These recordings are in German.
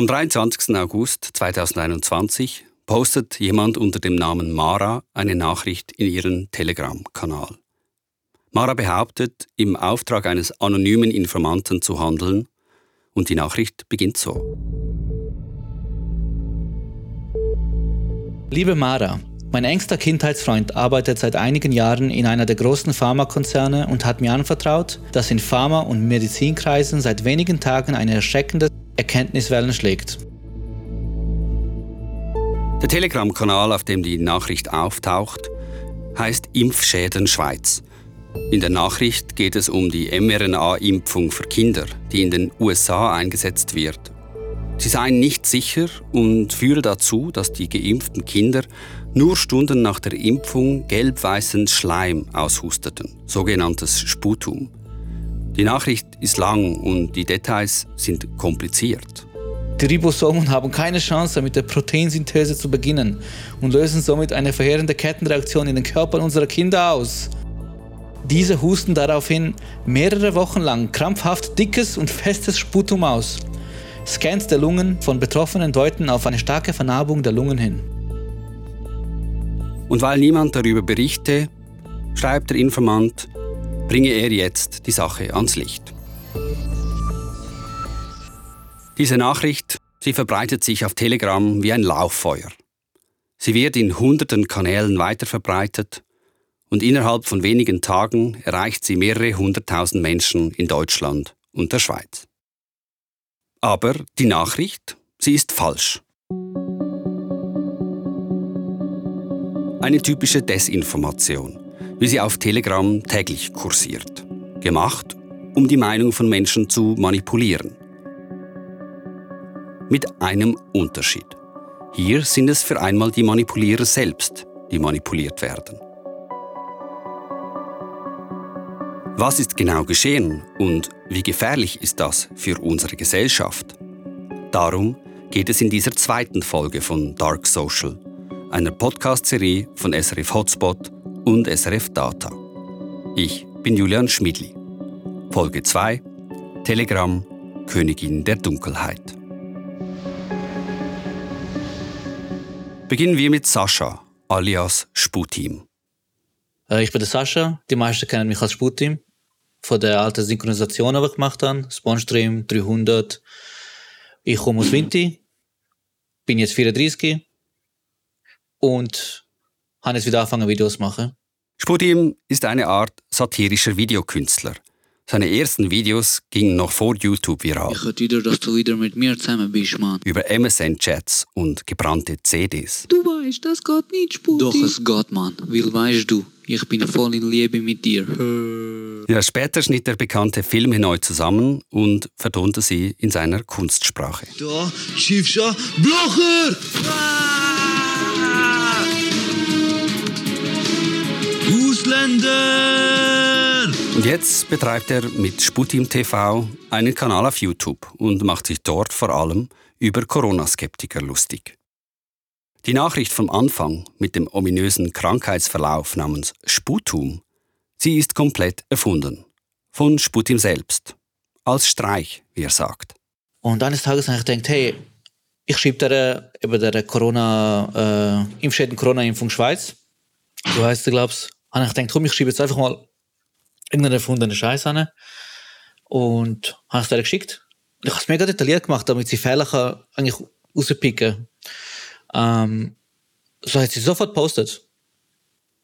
Am 23. August 2021 postet jemand unter dem Namen Mara eine Nachricht in ihren Telegram-Kanal. Mara behauptet, im Auftrag eines anonymen Informanten zu handeln und die Nachricht beginnt so. Liebe Mara, mein engster Kindheitsfreund arbeitet seit einigen Jahren in einer der großen Pharmakonzerne und hat mir anvertraut, dass in Pharma- und Medizinkreisen seit wenigen Tagen eine erschreckende Erkenntniswellen schlägt. Der Telegram-Kanal, auf dem die Nachricht auftaucht, heißt Impfschäden Schweiz. In der Nachricht geht es um die mRNA-Impfung für Kinder, die in den USA eingesetzt wird. Sie seien nicht sicher und führe dazu, dass die geimpften Kinder nur Stunden nach der Impfung gelb-weißen Schleim aushusteten, sogenanntes Sputum. Die Nachricht ist lang und die Details sind kompliziert. Die Ribosomen haben keine Chance, mit der Proteinsynthese zu beginnen und lösen somit eine verheerende Kettenreaktion in den Körpern unserer Kinder aus. Diese husten daraufhin mehrere Wochen lang krampfhaft dickes und festes Sputum aus. Scans der Lungen von Betroffenen deuten auf eine starke Vernarbung der Lungen hin. Und weil niemand darüber berichte, schreibt der Informant, bringe er jetzt die Sache ans Licht. Diese Nachricht, sie verbreitet sich auf Telegram wie ein Lauffeuer. Sie wird in hunderten Kanälen weiterverbreitet und innerhalb von wenigen Tagen erreicht sie mehrere hunderttausend Menschen in Deutschland und der Schweiz. Aber die Nachricht, sie ist falsch. Eine typische Desinformation wie sie auf Telegram täglich kursiert. Gemacht, um die Meinung von Menschen zu manipulieren. Mit einem Unterschied. Hier sind es für einmal die Manipulierer selbst, die manipuliert werden. Was ist genau geschehen und wie gefährlich ist das für unsere Gesellschaft? Darum geht es in dieser zweiten Folge von Dark Social, einer Podcast-Serie von SRF Hotspot und SRF Data. Ich bin Julian Schmidli. Folge 2 Telegram Königin der Dunkelheit. Beginnen wir mit Sascha, alias Sputim. Äh, ich bin der Sascha, die meisten kennen mich als Sputim. Von der alten Synchronisation, die ich gemacht habe, Sponstream 300. Ich komme aus Winti, bin jetzt 34 und habe jetzt wieder angefangen, Videos zu machen. Spudim ist eine Art satirischer Videokünstler. Seine ersten Videos gingen noch vor YouTube viral. Ich hätte wieder, dass du wieder mit mir zusammen bist, Mann. Über MSN-Chats und gebrannte CDs. Du weißt, das geht nicht, Spudim. Doch, es geht, Mann. Weil weißt du, ich bin voll in Liebe mit dir. Ja, später schnitt er bekannte Filme neu zusammen und vertonte sie in seiner Kunstsprache. Da, Schiffscha, Blocher! Ausländer! Und jetzt betreibt er mit Sputim TV einen Kanal auf YouTube und macht sich dort vor allem über Corona-Skeptiker lustig. Die Nachricht vom Anfang mit dem ominösen Krankheitsverlauf namens Sputum, sie ist komplett erfunden. Von Sputim selbst. Als Streich, wie er sagt. Und eines Tages habe ich gedacht, hey, ich schreibe der, über der Corona, äh, Impfschäden Corona-Impfung Schweiz. So heißt es, glaube ich. Und ich gedacht, komm, ich schreibe jetzt einfach mal irgendeinen erfundenen Scheiß an. Und habe es dir geschickt. Ich habe es mega detailliert gemacht, damit sie Fehler kann eigentlich rauspicken ähm, So hat sie sofort gepostet.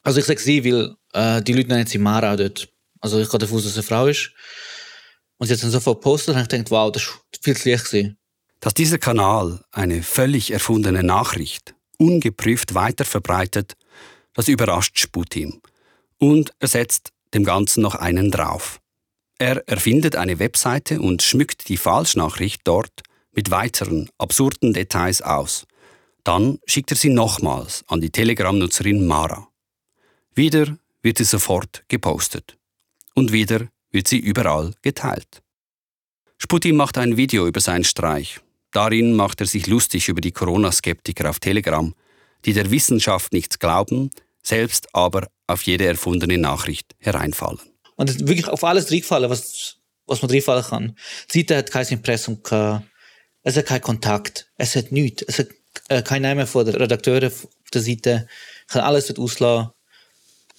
Also ich sage sie, weil äh, die Leute nennen sie Mara dort. Also ich gehe davon aus, dass es eine Frau ist. Und sie hat dann sofort gepostet und ich gedacht, wow, das war viel zu leicht. Dass dieser Kanal eine völlig erfundene Nachricht ungeprüft weiterverbreitet, das überrascht Sputim und er setzt dem Ganzen noch einen drauf. Er erfindet eine Webseite und schmückt die Falschnachricht dort mit weiteren absurden Details aus. Dann schickt er sie nochmals an die Telegram-Nutzerin Mara. Wieder wird sie sofort gepostet. Und wieder wird sie überall geteilt. Sputi macht ein Video über seinen Streich. Darin macht er sich lustig über die Corona-Skeptiker auf Telegram, die der Wissenschaft nichts glauben, selbst aber auf jede erfundene Nachricht hereinfallen. Und wirklich auf alles reinfallen, was, was man reinfallen kann. Die Seite hat kein Impressum gehabt. Es hat keinen Kontakt. Es hat nichts. Es hat äh, keinen Namen von der Redakteurin auf der Seite. Kann alles dort auslassen.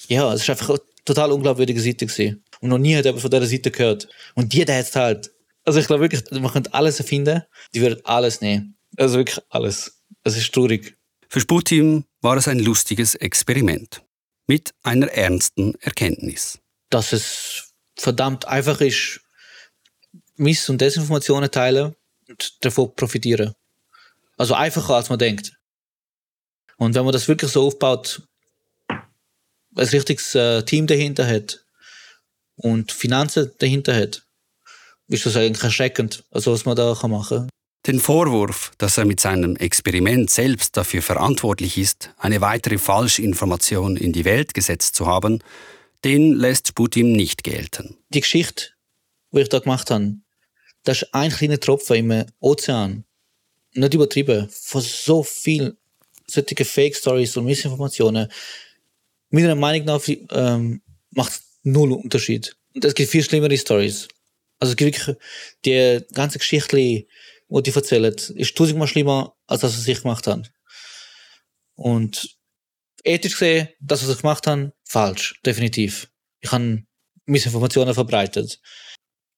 Ja, es ist einfach eine total unglaubwürdige Seite gewesen. Und noch nie hat jemand von dieser Seite gehört. Und die, hat es halt. Also ich glaube wirklich, man könnte alles erfinden. Die würden alles nehmen. Also wirklich alles. Es ist traurig. Für Sputim war es ein lustiges Experiment. Mit einer ernsten Erkenntnis. Dass es verdammt einfach ist, Miss- und Desinformationen teilen und davon profitieren. Also einfacher als man denkt. Und wenn man das wirklich so aufbaut, ein richtiges äh, Team dahinter hat und Finanzen dahinter hat, ist das eigentlich erschreckend, also was man da machen kann. Den Vorwurf, dass er mit seinem Experiment selbst dafür verantwortlich ist, eine weitere Falschinformation in die Welt gesetzt zu haben, den lässt Sputim nicht gelten. Die Geschichte, die ich da gemacht habe, das ist ein kleiner Tropfen im Ozean. Nicht übertrieben. Von so vielen solchen Fake-Stories und Missinformationen. Meiner Meinung nach ähm, macht null Unterschied. Und es gibt viel schlimmere Stories. Also es gibt wirklich die ganze Geschichte, die die erzählen, ist tausendmal schlimmer, als das, was ich gemacht habe. Und ethisch gesehen, das, was ich gemacht habe, falsch. Definitiv. Ich habe Missinformationen verbreitet.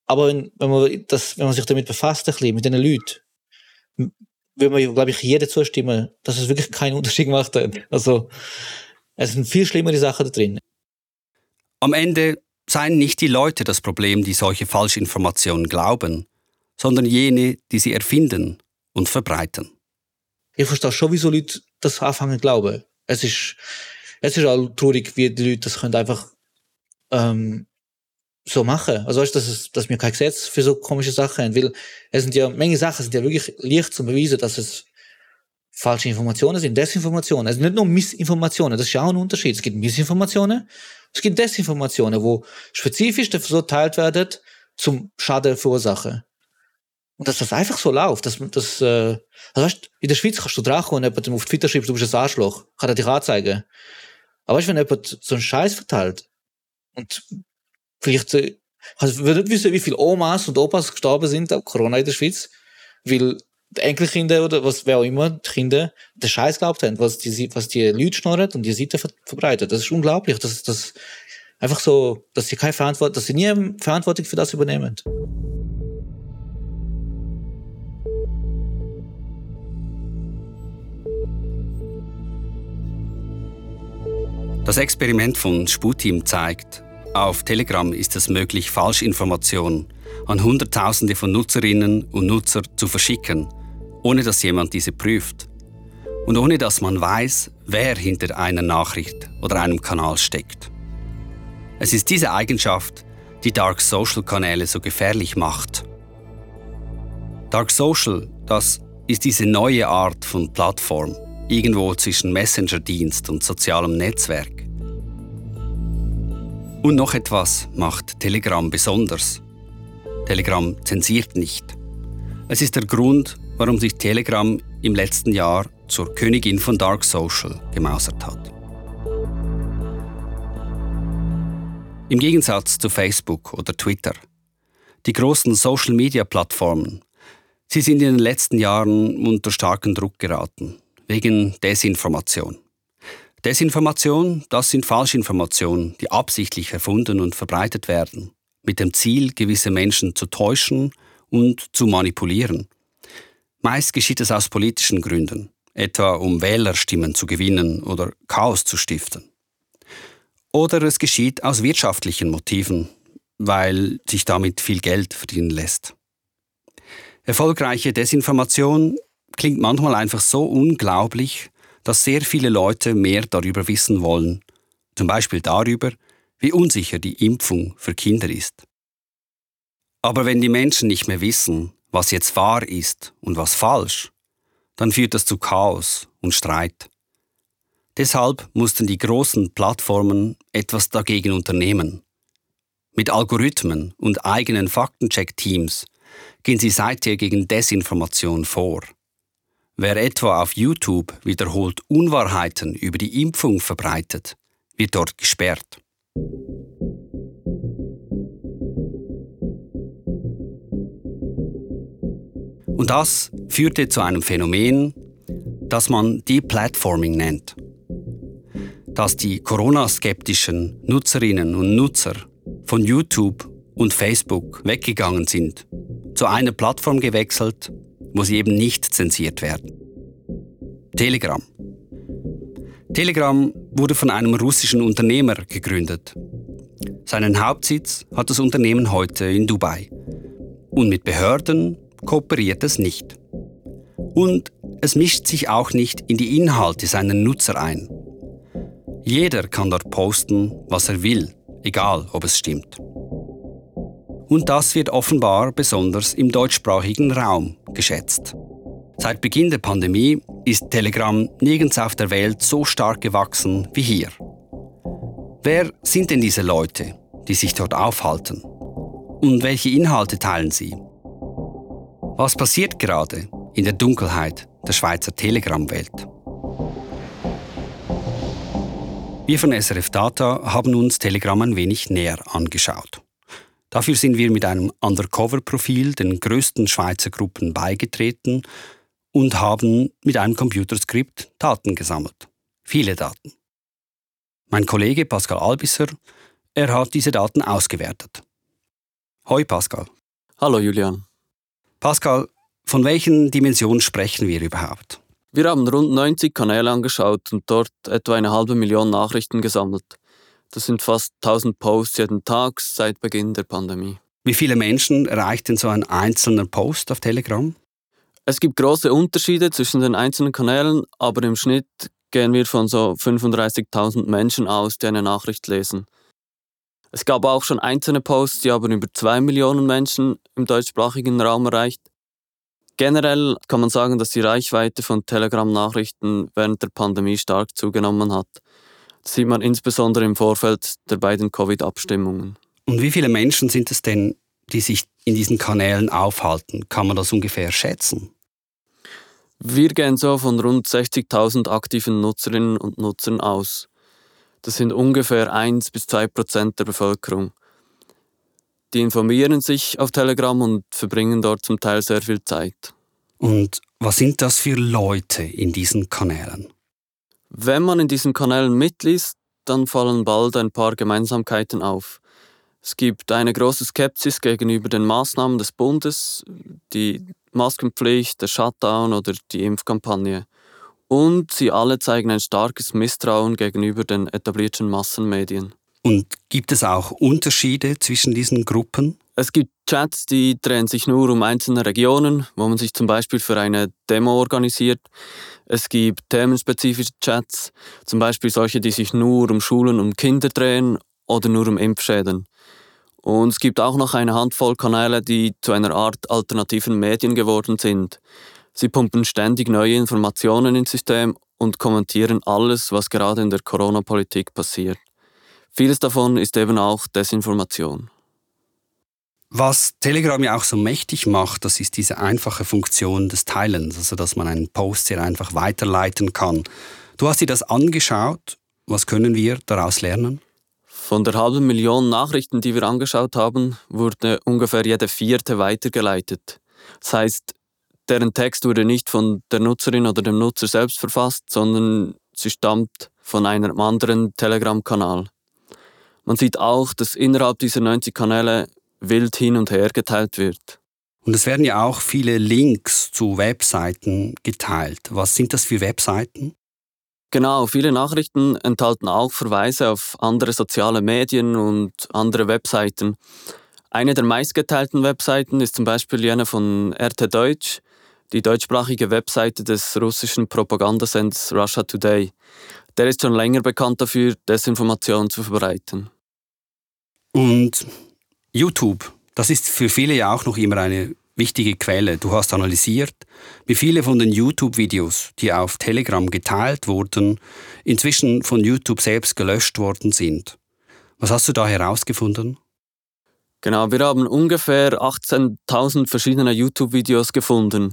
Aber wenn, wenn, man, das, wenn man sich damit befasst, ein bisschen, mit diesen Leuten, würde man, glaube ich, jeder zustimmen, dass es wirklich keinen Unterschied gemacht hat. Also, es sind viel schlimmere Sachen da drin. Am Ende seien nicht die Leute das Problem, die solche Falschinformationen glauben, sondern jene, die sie erfinden und verbreiten. Ich verstehe schon, wieso Leute das anfangen zu glauben. Es ist, es ist auch traurig, wie die Leute das können einfach ähm, so machen. Also weißt, dass, es, dass wir kein Gesetz für so komische Sachen haben, weil es sind ja, Menge Sachen sind ja wirklich leicht zu beweisen, dass es falsche Informationen sind, Desinformationen. Also nicht nur Missinformationen, das ist ja auch ein Unterschied. Es gibt Missinformationen, es gibt Desinformationen, wo spezifisch so teilt werden, zum Schaden verursachen. Und dass das einfach so läuft, dass das, äh, also weißt, in der Schweiz kannst du drauf und jemandem auf Twitter schreibst, du bist ein Arschloch, kann er dich anzeigen. Aber weißt, wenn jemand so einen Scheiß verteilt und vielleicht, äh, also wir nicht wissen, wie viele Omas und Opas gestorben sind an Corona in der Schweiz, weil die Enkelkinder oder was, wer auch immer, die Kinder, den Scheiß glaubt haben, was die, was die Leute schnorren und die Seite ver verbreitet. Das ist unglaublich, dass, das einfach so, dass sie keine Verantwortung, dass sie nie Verantwortung für das übernehmen. Das Experiment von Sputim zeigt, auf Telegram ist es möglich, Falschinformationen an Hunderttausende von Nutzerinnen und Nutzer zu verschicken, ohne dass jemand diese prüft. Und ohne dass man weiß, wer hinter einer Nachricht oder einem Kanal steckt. Es ist diese Eigenschaft, die Dark Social Kanäle so gefährlich macht. Dark Social, das ist diese neue Art von Plattform, irgendwo zwischen Messenger-Dienst und sozialem Netzwerk. Und noch etwas macht Telegram besonders. Telegram zensiert nicht. Es ist der Grund, warum sich Telegram im letzten Jahr zur Königin von Dark Social gemausert hat. Im Gegensatz zu Facebook oder Twitter. Die großen Social-Media-Plattformen, sie sind in den letzten Jahren unter starken Druck geraten, wegen Desinformation. Desinformation, das sind Falschinformationen, die absichtlich erfunden und verbreitet werden, mit dem Ziel, gewisse Menschen zu täuschen und zu manipulieren. Meist geschieht es aus politischen Gründen, etwa um Wählerstimmen zu gewinnen oder Chaos zu stiften. Oder es geschieht aus wirtschaftlichen Motiven, weil sich damit viel Geld verdienen lässt. Erfolgreiche Desinformation klingt manchmal einfach so unglaublich, dass sehr viele Leute mehr darüber wissen wollen, zum Beispiel darüber, wie unsicher die Impfung für Kinder ist. Aber wenn die Menschen nicht mehr wissen, was jetzt wahr ist und was falsch, dann führt das zu Chaos und Streit. Deshalb mussten die großen Plattformen etwas dagegen unternehmen. Mit Algorithmen und eigenen Faktencheck-Teams gehen sie seither gegen Desinformation vor. Wer etwa auf YouTube wiederholt Unwahrheiten über die Impfung verbreitet, wird dort gesperrt. Und das führte zu einem Phänomen, das man Deplatforming nennt. Dass die Corona-skeptischen Nutzerinnen und Nutzer von YouTube und Facebook weggegangen sind, zu einer Plattform gewechselt, wo sie eben nicht zensiert werden. Telegram. Telegram wurde von einem russischen Unternehmer gegründet. Seinen Hauptsitz hat das Unternehmen heute in Dubai. Und mit Behörden kooperiert es nicht. Und es mischt sich auch nicht in die Inhalte seiner Nutzer ein. Jeder kann dort posten, was er will, egal ob es stimmt. Und das wird offenbar besonders im deutschsprachigen Raum geschätzt. Seit Beginn der Pandemie ist Telegram nirgends auf der Welt so stark gewachsen wie hier. Wer sind denn diese Leute, die sich dort aufhalten? Und welche Inhalte teilen sie? Was passiert gerade in der Dunkelheit der Schweizer Telegram-Welt? Wir von SRF Data haben uns Telegram ein wenig näher angeschaut. Dafür sind wir mit einem Undercover-Profil den größten Schweizer Gruppen beigetreten und haben mit einem Computerskript Daten gesammelt. Viele Daten. Mein Kollege Pascal Albisser, er hat diese Daten ausgewertet. Hoi Pascal. Hallo Julian. Pascal, von welchen Dimensionen sprechen wir überhaupt? Wir haben rund 90 Kanäle angeschaut und dort etwa eine halbe Million Nachrichten gesammelt. Das sind fast 1000 Posts jeden Tag seit Beginn der Pandemie. Wie viele Menschen erreicht denn so ein einzelner Post auf Telegram? Es gibt große Unterschiede zwischen den einzelnen Kanälen, aber im Schnitt gehen wir von so 35.000 Menschen aus, die eine Nachricht lesen. Es gab auch schon einzelne Posts, die aber über 2 Millionen Menschen im deutschsprachigen Raum erreicht. Generell kann man sagen, dass die Reichweite von Telegram-Nachrichten während der Pandemie stark zugenommen hat. Das sieht man insbesondere im Vorfeld der beiden Covid-Abstimmungen. Und wie viele Menschen sind es denn, die sich in diesen Kanälen aufhalten? Kann man das ungefähr schätzen? Wir gehen so von rund 60.000 aktiven Nutzerinnen und Nutzern aus. Das sind ungefähr 1 bis 2 Prozent der Bevölkerung. Die informieren sich auf Telegram und verbringen dort zum Teil sehr viel Zeit. Und was sind das für Leute in diesen Kanälen? Wenn man in diesen Kanälen mitliest, dann fallen bald ein paar Gemeinsamkeiten auf. Es gibt eine große Skepsis gegenüber den Maßnahmen des Bundes, die Maskenpflicht, der Shutdown oder die Impfkampagne. Und sie alle zeigen ein starkes Misstrauen gegenüber den etablierten Massenmedien. Und gibt es auch Unterschiede zwischen diesen Gruppen? Es gibt Chats, die drehen sich nur um einzelne Regionen, wo man sich zum Beispiel für eine Demo organisiert. Es gibt themenspezifische Chats, zum Beispiel solche, die sich nur um Schulen und Kinder drehen oder nur um Impfschäden. Und es gibt auch noch eine Handvoll Kanäle, die zu einer Art alternativen Medien geworden sind. Sie pumpen ständig neue Informationen ins System und kommentieren alles, was gerade in der Corona-Politik passiert. Vieles davon ist eben auch Desinformation. Was Telegram ja auch so mächtig macht, das ist diese einfache Funktion des Teilens, also dass man einen Post sehr einfach weiterleiten kann. Du hast dir das angeschaut. Was können wir daraus lernen? Von der halben Million Nachrichten, die wir angeschaut haben, wurde ungefähr jede vierte weitergeleitet. Das heißt, deren Text wurde nicht von der Nutzerin oder dem Nutzer selbst verfasst, sondern sie stammt von einem anderen Telegram-Kanal. Man sieht auch, dass innerhalb dieser 90 Kanäle wild hin und her geteilt wird. Und es werden ja auch viele Links zu Webseiten geteilt. Was sind das für Webseiten? Genau, viele Nachrichten enthalten auch Verweise auf andere soziale Medien und andere Webseiten. Eine der meistgeteilten Webseiten ist zum Beispiel jene von RT Deutsch, die deutschsprachige Webseite des russischen Propagandasenders Russia Today. Der ist schon länger bekannt dafür, Desinformation zu verbreiten. Und YouTube, das ist für viele ja auch noch immer eine wichtige Quelle. Du hast analysiert, wie viele von den YouTube-Videos, die auf Telegram geteilt wurden, inzwischen von YouTube selbst gelöscht worden sind. Was hast du da herausgefunden? Genau, wir haben ungefähr 18.000 verschiedene YouTube-Videos gefunden.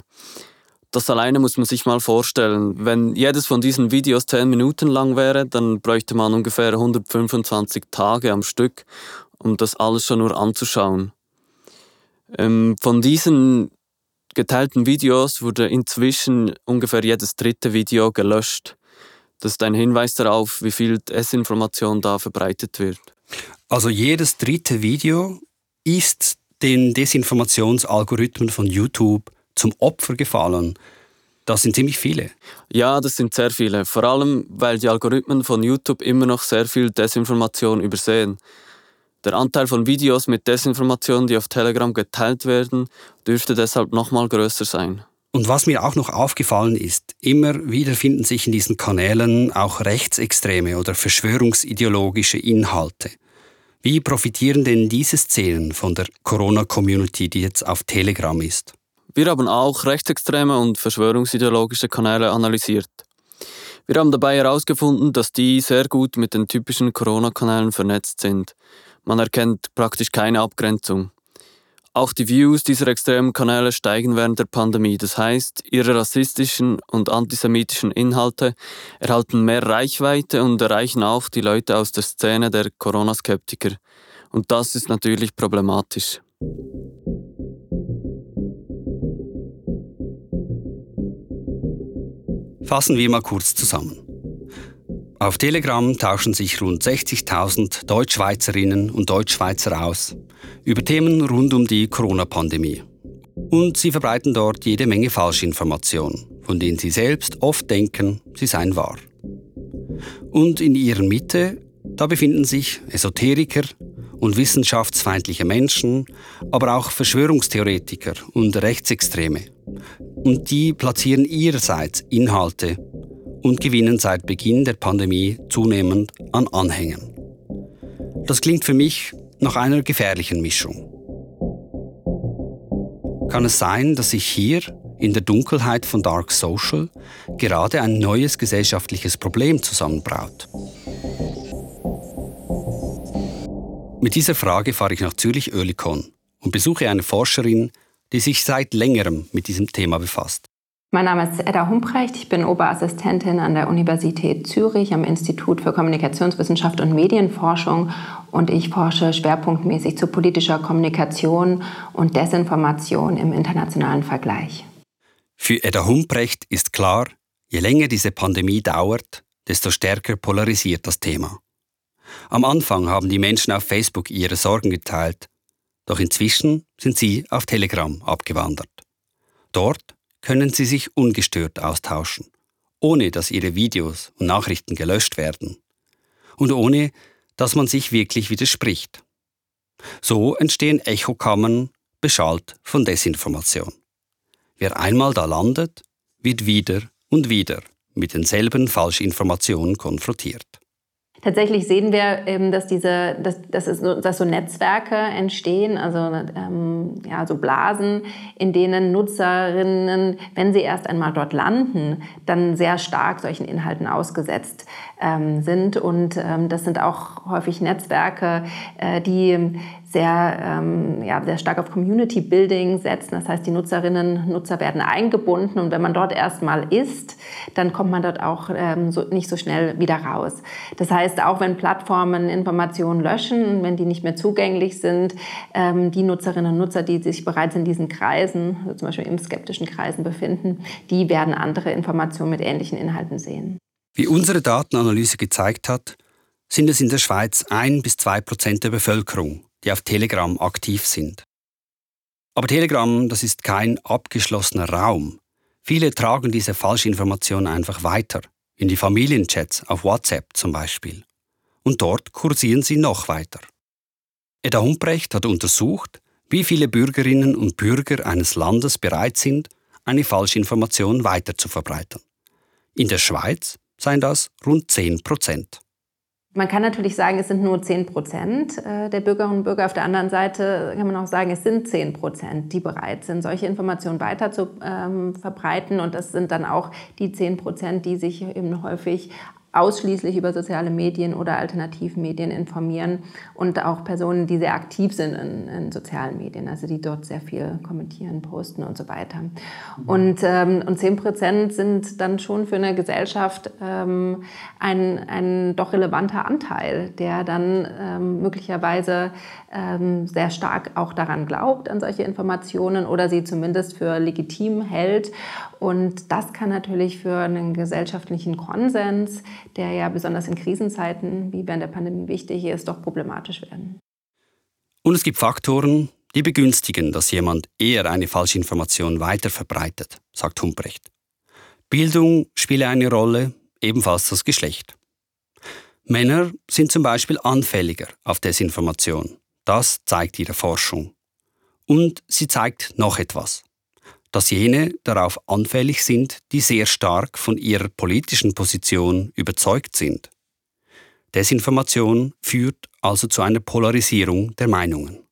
Das alleine muss man sich mal vorstellen. Wenn jedes von diesen Videos 10 Minuten lang wäre, dann bräuchte man ungefähr 125 Tage am Stück, um das alles schon nur anzuschauen. Ähm, von diesen geteilten Videos wurde inzwischen ungefähr jedes dritte Video gelöscht. Das ist ein Hinweis darauf, wie viel Desinformation da verbreitet wird. Also jedes dritte Video ist den Desinformationsalgorithmen von YouTube zum Opfer gefallen. Das sind ziemlich viele. Ja, das sind sehr viele. Vor allem, weil die Algorithmen von YouTube immer noch sehr viel Desinformation übersehen. Der Anteil von Videos mit Desinformation, die auf Telegram geteilt werden, dürfte deshalb noch mal größer sein. Und was mir auch noch aufgefallen ist, immer wieder finden sich in diesen Kanälen auch rechtsextreme oder verschwörungsideologische Inhalte. Wie profitieren denn diese Szenen von der Corona-Community, die jetzt auf Telegram ist? Wir haben auch rechtsextreme und verschwörungsideologische Kanäle analysiert. Wir haben dabei herausgefunden, dass die sehr gut mit den typischen Corona-Kanälen vernetzt sind. Man erkennt praktisch keine Abgrenzung. Auch die Views dieser extremen Kanäle steigen während der Pandemie. Das heißt, ihre rassistischen und antisemitischen Inhalte erhalten mehr Reichweite und erreichen auch die Leute aus der Szene der Corona-Skeptiker. Und das ist natürlich problematisch. Fassen wir mal kurz zusammen. Auf Telegram tauschen sich rund 60.000 Deutschschweizerinnen und Deutschschweizer aus über Themen rund um die Corona-Pandemie. Und sie verbreiten dort jede Menge Falschinformationen, von denen sie selbst oft denken, sie seien wahr. Und in ihrer Mitte, da befinden sich Esoteriker und wissenschaftsfeindliche Menschen, aber auch Verschwörungstheoretiker und Rechtsextreme. Und die platzieren ihrerseits Inhalte und gewinnen seit Beginn der Pandemie zunehmend an Anhängern. Das klingt für mich nach einer gefährlichen Mischung. Kann es sein, dass sich hier in der Dunkelheit von Dark Social gerade ein neues gesellschaftliches Problem zusammenbraut? Mit dieser Frage fahre ich nach Zürich-Oerlikon und besuche eine Forscherin, die sich seit längerem mit diesem Thema befasst. Mein Name ist Edda Humprecht. Ich bin Oberassistentin an der Universität Zürich am Institut für Kommunikationswissenschaft und Medienforschung und ich forsche schwerpunktmäßig zu politischer Kommunikation und Desinformation im internationalen Vergleich. Für Edda Humprecht ist klar, je länger diese Pandemie dauert, desto stärker polarisiert das Thema. Am Anfang haben die Menschen auf Facebook ihre Sorgen geteilt, doch inzwischen sind sie auf Telegram abgewandert. Dort können sie sich ungestört austauschen, ohne dass ihre Videos und Nachrichten gelöscht werden und ohne dass man sich wirklich widerspricht. So entstehen Echokammern, beschallt von Desinformation. Wer einmal da landet, wird wieder und wieder mit denselben Falschinformationen konfrontiert. Tatsächlich sehen wir, ähm, dass, diese, dass, dass, es, dass so Netzwerke entstehen, also ähm, ja, so Blasen, in denen Nutzerinnen, wenn sie erst einmal dort landen, dann sehr stark solchen Inhalten ausgesetzt ähm, sind. Und ähm, das sind auch häufig Netzwerke, äh, die sehr, ähm, ja, sehr stark auf Community Building setzen. Das heißt, die Nutzerinnen, Nutzer werden eingebunden und wenn man dort erstmal ist, dann kommt man dort auch ähm, so, nicht so schnell wieder raus. Das heißt, auch wenn Plattformen Informationen löschen, wenn die nicht mehr zugänglich sind, ähm, die Nutzerinnen und Nutzer, die sich bereits in diesen Kreisen, also zum Beispiel in skeptischen Kreisen befinden, die werden andere Informationen mit ähnlichen Inhalten sehen. Wie unsere Datenanalyse gezeigt hat, sind es in der Schweiz ein bis zwei Prozent der Bevölkerung, die auf Telegram aktiv sind. Aber Telegram, das ist kein abgeschlossener Raum. Viele tragen diese Falschinformation einfach weiter, in die Familienchats auf WhatsApp zum Beispiel. Und dort kursieren sie noch weiter. Edda Humprecht hat untersucht, wie viele Bürgerinnen und Bürger eines Landes bereit sind, eine Falschinformation weiter zu verbreiten. In der Schweiz seien das rund 10 Prozent. Man kann natürlich sagen, es sind nur 10 Prozent äh, der Bürgerinnen und Bürger. Auf der anderen Seite kann man auch sagen, es sind 10 Prozent, die bereit sind, solche Informationen weiter zu ähm, verbreiten. Und das sind dann auch die 10 Prozent, die sich eben häufig ausschließlich über soziale Medien oder Alternativmedien informieren und auch Personen, die sehr aktiv sind in, in sozialen Medien, also die dort sehr viel kommentieren, posten und so weiter. Mhm. Und, ähm, und 10 Prozent sind dann schon für eine Gesellschaft ähm, ein, ein doch relevanter Anteil, der dann ähm, möglicherweise sehr stark auch daran glaubt, an solche Informationen oder sie zumindest für legitim hält. Und das kann natürlich für einen gesellschaftlichen Konsens, der ja besonders in Krisenzeiten wie während der Pandemie wichtig ist, doch problematisch werden. Und es gibt Faktoren, die begünstigen, dass jemand eher eine Falschinformation weiterverbreitet, sagt Humprecht. Bildung spiele eine Rolle, ebenfalls das Geschlecht. Männer sind zum Beispiel anfälliger auf Desinformation. Das zeigt ihre Forschung. Und sie zeigt noch etwas. Dass jene darauf anfällig sind, die sehr stark von ihrer politischen Position überzeugt sind. Desinformation führt also zu einer Polarisierung der Meinungen.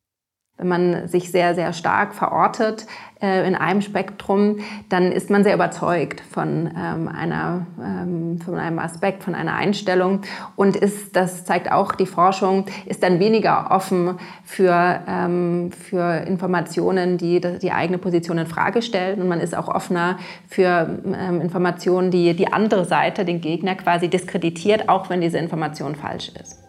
Wenn man sich sehr, sehr stark verortet äh, in einem Spektrum, dann ist man sehr überzeugt von, ähm, einer, ähm, von einem Aspekt, von einer Einstellung und ist, das zeigt auch die Forschung, ist dann weniger offen für, ähm, für Informationen, die die eigene Position in Frage stellen und man ist auch offener für ähm, Informationen, die die andere Seite, den Gegner quasi diskreditiert, auch wenn diese Information falsch ist.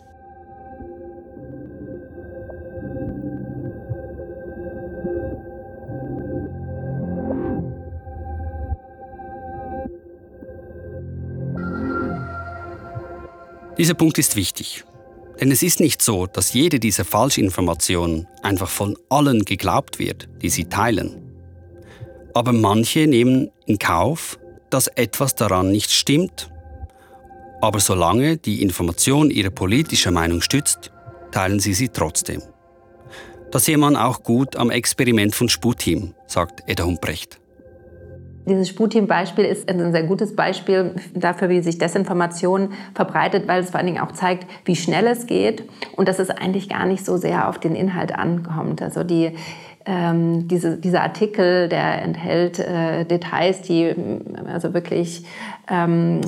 Dieser Punkt ist wichtig. Denn es ist nicht so, dass jede dieser Falschinformationen einfach von allen geglaubt wird, die sie teilen. Aber manche nehmen in Kauf, dass etwas daran nicht stimmt. Aber solange die Information ihre politische Meinung stützt, teilen sie sie trotzdem. Das sieht man auch gut am Experiment von Sputim, sagt Edda Humprecht. Dieses Sputin-Beispiel ist ein sehr gutes Beispiel dafür, wie sich Desinformation verbreitet, weil es vor allen Dingen auch zeigt, wie schnell es geht und dass es eigentlich gar nicht so sehr auf den Inhalt ankommt. Also die, ähm, diese, dieser Artikel, der enthält äh, Details, die also wirklich ähm,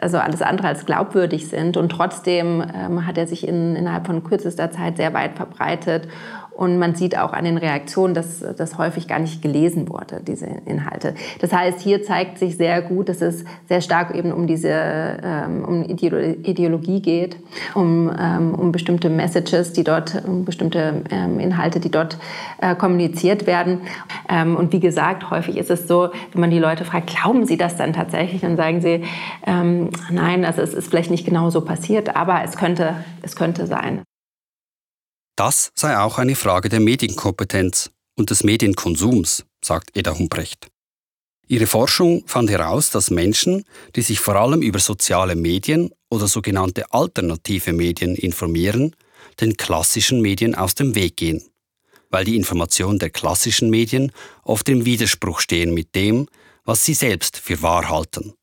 also alles andere als glaubwürdig sind und trotzdem ähm, hat er sich in, innerhalb von kürzester Zeit sehr weit verbreitet und man sieht auch an den Reaktionen, dass das häufig gar nicht gelesen wurde, diese Inhalte. Das heißt, hier zeigt sich sehr gut, dass es sehr stark eben um diese ähm, um Ideologie geht, um, ähm, um bestimmte Messages, die dort, um bestimmte ähm, Inhalte, die dort äh, kommuniziert werden. Und wie gesagt, häufig ist es so, wenn man die Leute fragt, glauben sie das dann tatsächlich? Dann sagen sie, nein, also es ist vielleicht nicht genau so passiert, aber es könnte, es könnte sein. Das sei auch eine Frage der Medienkompetenz und des Medienkonsums, sagt Eda Humbrecht. Ihre Forschung fand heraus, dass Menschen, die sich vor allem über soziale Medien oder sogenannte alternative Medien informieren, den klassischen Medien aus dem Weg gehen, weil die Informationen der klassischen Medien oft im Widerspruch stehen mit dem, was sie selbst für wahr halten.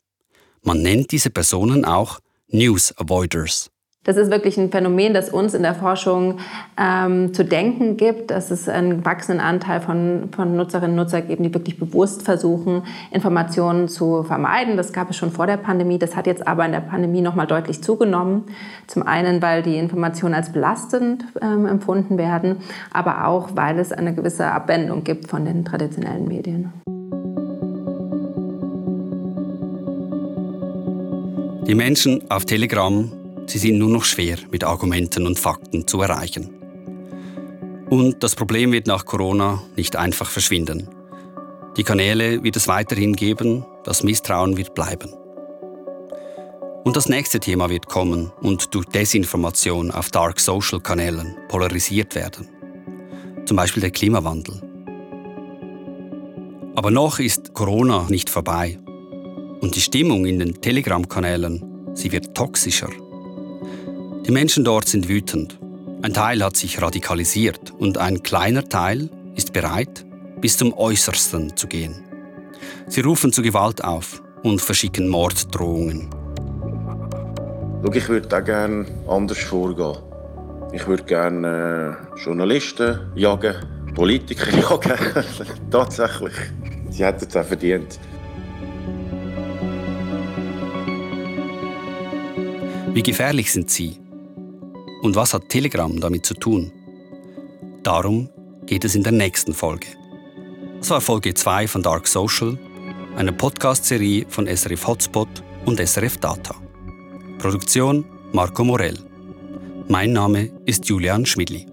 Man nennt diese Personen auch News Avoiders. Das ist wirklich ein Phänomen, das uns in der Forschung ähm, zu denken gibt, dass es einen wachsenden Anteil von, von Nutzerinnen und Nutzern gibt, die wirklich bewusst versuchen, Informationen zu vermeiden. Das gab es schon vor der Pandemie, das hat jetzt aber in der Pandemie nochmal deutlich zugenommen. Zum einen, weil die Informationen als belastend ähm, empfunden werden, aber auch, weil es eine gewisse Abwendung gibt von den traditionellen Medien. Die Menschen auf Telegram Sie sind nur noch schwer mit Argumenten und Fakten zu erreichen. Und das Problem wird nach Corona nicht einfach verschwinden. Die Kanäle wird es weiterhin geben, das Misstrauen wird bleiben. Und das nächste Thema wird kommen und durch Desinformation auf Dark Social Kanälen polarisiert werden. Zum Beispiel der Klimawandel. Aber noch ist Corona nicht vorbei. Und die Stimmung in den Telegram-Kanälen, sie wird toxischer. Die Menschen dort sind wütend. Ein Teil hat sich radikalisiert und ein kleiner Teil ist bereit, bis zum Äußersten zu gehen. Sie rufen zu Gewalt auf und verschicken Morddrohungen. Schau, ich würde auch gerne anders vorgehen. Ich würde gerne äh, Journalisten jagen, Politiker jagen. Tatsächlich. Sie hätten es auch verdient. Wie gefährlich sind sie? Und was hat Telegram damit zu tun? Darum geht es in der nächsten Folge. Das war Folge 2 von Dark Social, eine Podcast-Serie von SRF Hotspot und SRF Data. Produktion Marco Morell. Mein Name ist Julian Schmidli.